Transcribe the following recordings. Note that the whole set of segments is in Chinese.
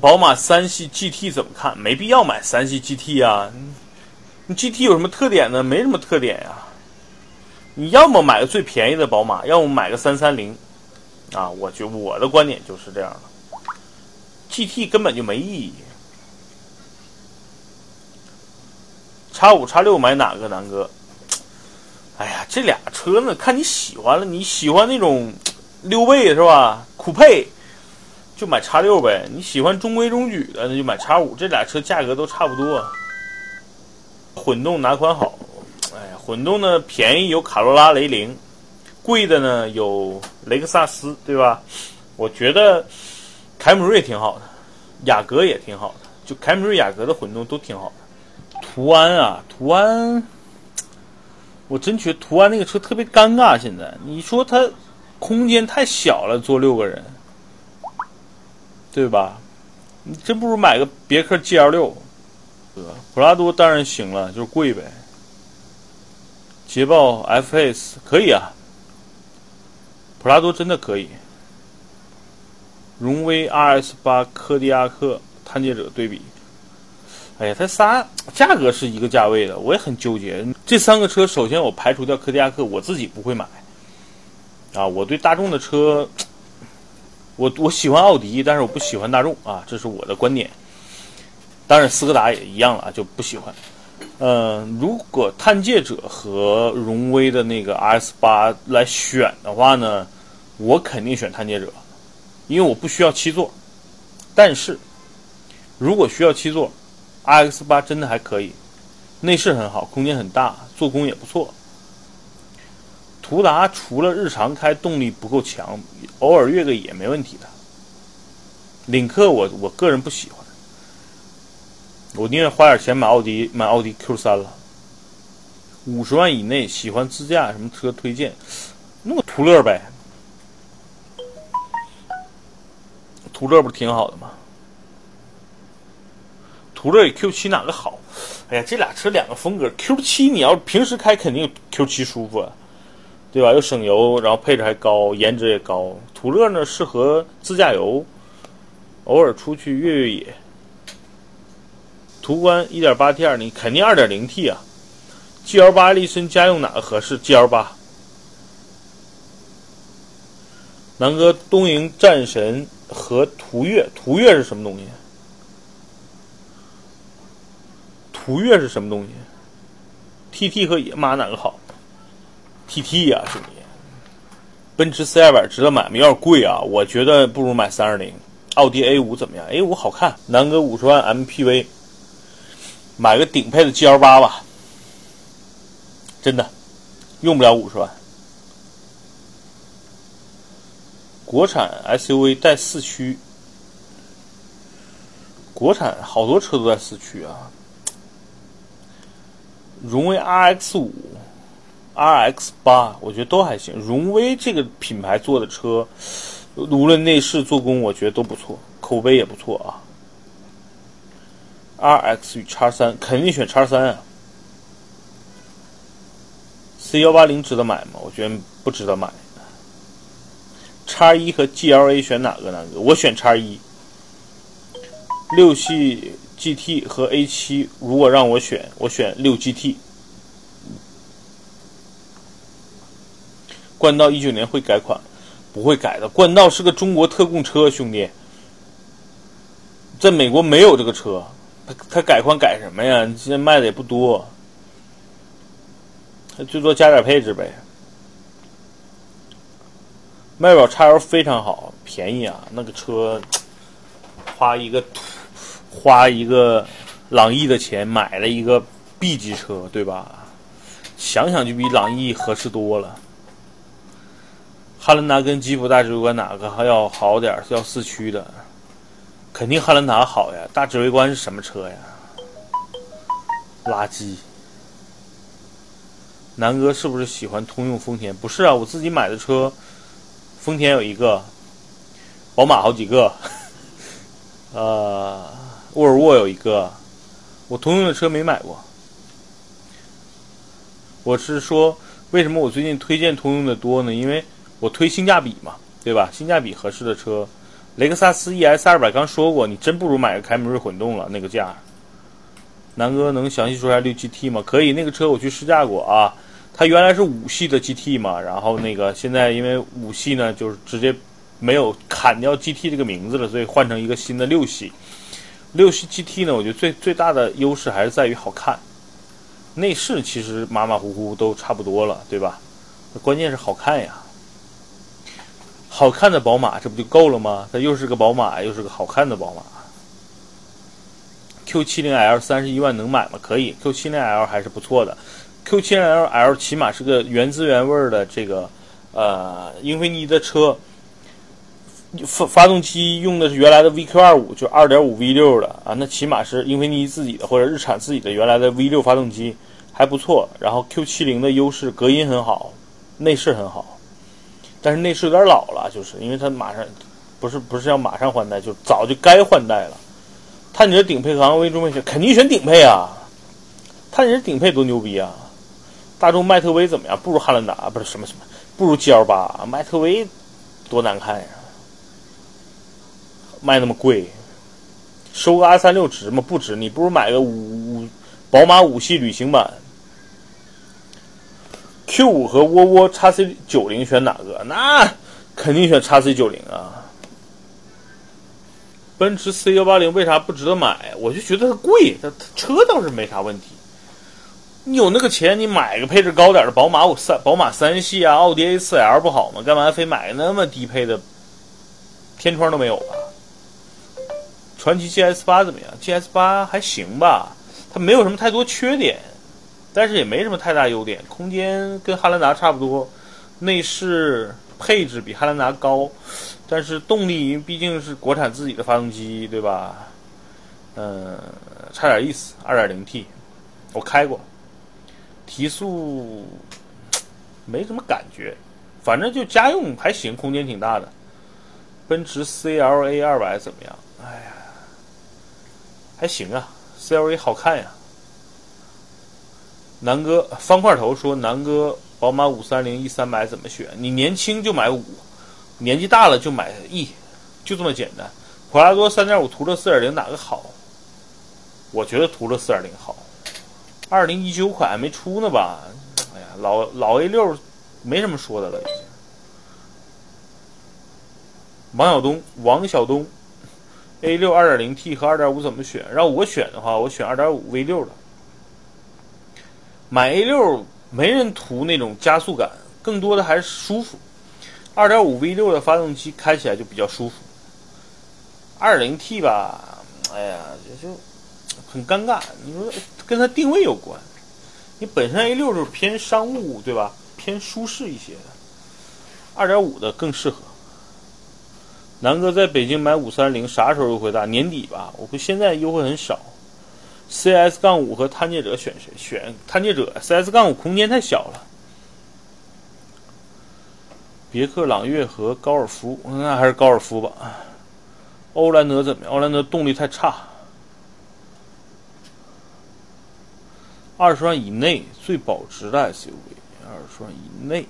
宝马三系 GT 怎么看？没必要买三系 GT 啊！你 GT 有什么特点呢？没什么特点呀。你要么买个最便宜的宝马，要么买个三三零。啊，我觉我的观点就是这样的。GT 根本就没意义。叉五叉六买哪个，南哥？哎呀，这俩车呢，看你喜欢了。你喜欢那种溜背是吧？酷配就买叉六呗。你喜欢中规中矩的，那就买叉五。这俩车价格都差不多。混动哪款好？哎，混动呢便宜有卡罗拉、雷凌，贵的呢有雷克萨斯，对吧？我觉得凯美瑞挺好的，雅阁也挺好的，就凯美瑞、雅阁的混动都挺好的。途安啊，途安。我真觉得途安那个车特别尴尬。现在你说它空间太小了，坐六个人，对吧？你真不如买个别克 GL 六，对吧？普拉多当然行了，就是贵呗。捷豹 FS 可以啊，普拉多真的可以。荣威 RS 八、柯迪亚克、探界者对比。哎呀，它仨价格是一个价位的，我也很纠结。这三个车，首先我排除掉柯迪亚克，我自己不会买。啊，我对大众的车，我我喜欢奥迪，但是我不喜欢大众啊，这是我的观点。当然，斯柯达也一样了啊，就不喜欢。嗯，如果探界者和荣威的那个 RS 八来选的话呢，我肯定选探界者，因为我不需要七座。但是，如果需要七座，RX 八真的还可以，内饰很好，空间很大，做工也不错。途达除了日常开动力不够强，偶尔越个野没问题的。领克我我个人不喜欢，我宁愿花点钱买奥迪买奥迪 Q 三了。五十万以内喜欢自驾什么车推荐？弄个途乐呗，途乐不挺好的吗？途乐与 Q 七哪个好？哎呀，这俩车两个风格。Q 七你要平时开肯定 Q 七舒服啊，对吧？又省油，然后配置还高，颜值也高。途乐呢适合自驾游，偶尔出去越越野。途观 1.8T 二，你肯定 2.0T 啊。GL 八力绅家用哪个合适？GL 八。南哥，东瀛战神和途岳，途岳是什么东西？途岳是什么东西？TT 和野马哪个好？TT 呀，兄弟，奔驰 C 二百值得买吗？有点贵啊，我觉得不如买三二零。奥迪 A 五怎么样？A 五好看。南哥五十万 MPV，买个顶配的 GL 八吧，真的，用不了五十万。国产 SUV 带四驱，国产好多车都在四驱啊。荣威 RX 五、RX 八，我觉得都还行。荣威这个品牌做的车，无论内饰、做工，我觉得都不错，口碑也不错啊。RX 与叉三，肯定选叉三啊。C 幺八零值得买吗？我觉得不值得买。叉一和 GLA 选哪个？哪个？我选叉一。六系。GT 和 A 七，如果让我选，我选六 GT。冠道一九年会改款，不会改的。冠道是个中国特供车，兄弟，在美国没有这个车，他他改款改什么呀？现在卖的也不多，他最多加点配置呗。迈宝 XL 非常好，便宜啊，那个车花一个。花一个朗逸的钱买了一个 B 级车，对吧？想想就比朗逸合适多了。汉兰达跟吉普大指挥官哪个还要好点？要四驱的，肯定汉兰达好呀。大指挥官是什么车呀？垃圾。南哥是不是喜欢通用丰田？不是啊，我自己买的车，丰田有一个，宝马好几个，呃。沃尔沃有一个，我通用的车没买过。我是说，为什么我最近推荐通用的多呢？因为我推性价比嘛，对吧？性价比合适的车，雷克萨斯 ES 二百刚说过，你真不如买个凯美瑞混动了，那个价。南哥能详细说下六 GT 吗？可以，那个车我去试驾过啊。它原来是五系的 GT 嘛，然后那个现在因为五系呢，就是直接没有砍掉 GT 这个名字了，所以换成一个新的六系。六系 GT 呢，我觉得最最大的优势还是在于好看。内饰其实马马虎虎都差不多了，对吧？关键是好看呀。好看的宝马，这不就够了吗？它又是个宝马，又是个好看的宝马。Q70L 三十一万能买吗？可以，Q70L 还是不错的。Q70L 起码是个原汁原味的这个呃英菲尼迪的车，发发动机用的是原来的 VQ25，就2.5 V6 的啊，那起码是英菲尼迪自己的或者日产自己的原来的 V6 发动机还不错。然后 Q70 的优势隔音很好，内饰很好，但是内饰有点老了，就是因为它马上不是不是要马上换代，就早就该换代了。探者顶配和昂威中配选，肯定选顶配啊！探者顶配多牛逼啊！大众迈特威怎么样？不如汉兰达，不是什么什么，不如 G L 八。迈特威多难看呀！卖那么贵，收个 R 三六值吗？不值。你不如买个五宝马五系旅行版。Q 五和窝窝 x C 九零选哪个？那肯定选 x C 九零啊！奔驰 C 幺八零为啥不值得买？我就觉得它贵，它车倒是没啥问题。你有那个钱，你买个配置高点的宝马五三、宝马三系啊，奥迪 A 四 L 不好吗？干嘛非买个那么低配的？天窗都没有吧？传奇 GS 八怎么样？GS 八还行吧，它没有什么太多缺点，但是也没什么太大优点。空间跟汉兰达差不多，内饰配置比汉兰达高。但是动力毕竟是国产自己的发动机，对吧？嗯，差点意思。二点零 T，我开过，提速没什么感觉，反正就家用还行，空间挺大的。奔驰 CLA 二百怎么样？哎呀，还行啊，CLA 好看呀。南哥方块头说：“南哥，宝马五三零 E 三百怎么选？你年轻就买五。”年纪大了就买 E，就这么简单。普拉多3.5途乐4.0哪个好？我觉得途乐4.0好。2019款还没出呢吧？哎呀，老老 A6 没什么说的了已经。王晓东，王晓东，A6 2.0T 和2.5怎么选？让我选的话，我选2.5 V6 的。买 A6 没人图那种加速感，更多的还是舒服。二点五 V 六的发动机开起来就比较舒服。二零 T 吧，哎呀，就就很尴尬。你说跟它定位有关，你本身 A 六就是偏商务，对吧？偏舒适一些的。二点五的更适合。南哥在北京买五三零，啥时候优惠大？年底吧。我不现在优惠很少。CS 杠五和探界者选谁？选探界者。CS 杠五空间太小了。别克朗月和高尔夫，那还是高尔夫吧。欧蓝德怎么样？欧蓝德动力太差。二十万以内最保值的 SUV，二十万以内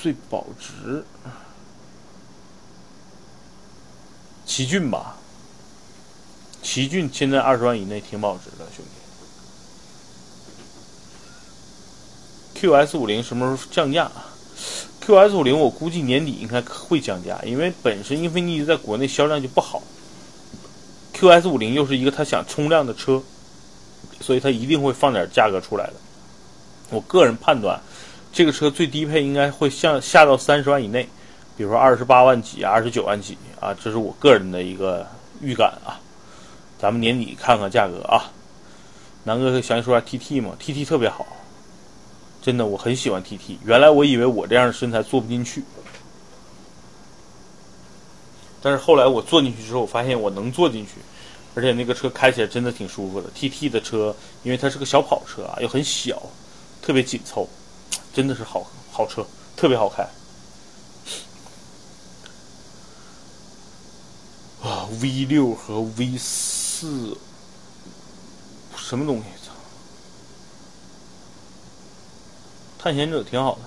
最保值，奇骏吧。奇骏现在二十万以内挺保值的，兄弟。QS 五零什么时候降价？QS 五零我估计年底应该会降价，因为本身英菲尼迪在国内销量就不好。QS 五零又是一个他想冲量的车，所以他一定会放点价格出来的。我个人判断，这个车最低配应该会向下到三十万以内，比如说二十八万几、二十九万几啊，这是我个人的一个预感啊。咱们年底看看价格啊。南哥可以详细说下 TT 吗？TT 特别好。真的，我很喜欢 TT。原来我以为我这样的身材坐不进去，但是后来我坐进去之后，我发现我能坐进去，而且那个车开起来真的挺舒服的。TT 的车，因为它是个小跑车啊，又很小，特别紧凑，真的是好好车，特别好开。啊，V 六和 V 四，什么东西？探险者挺好的。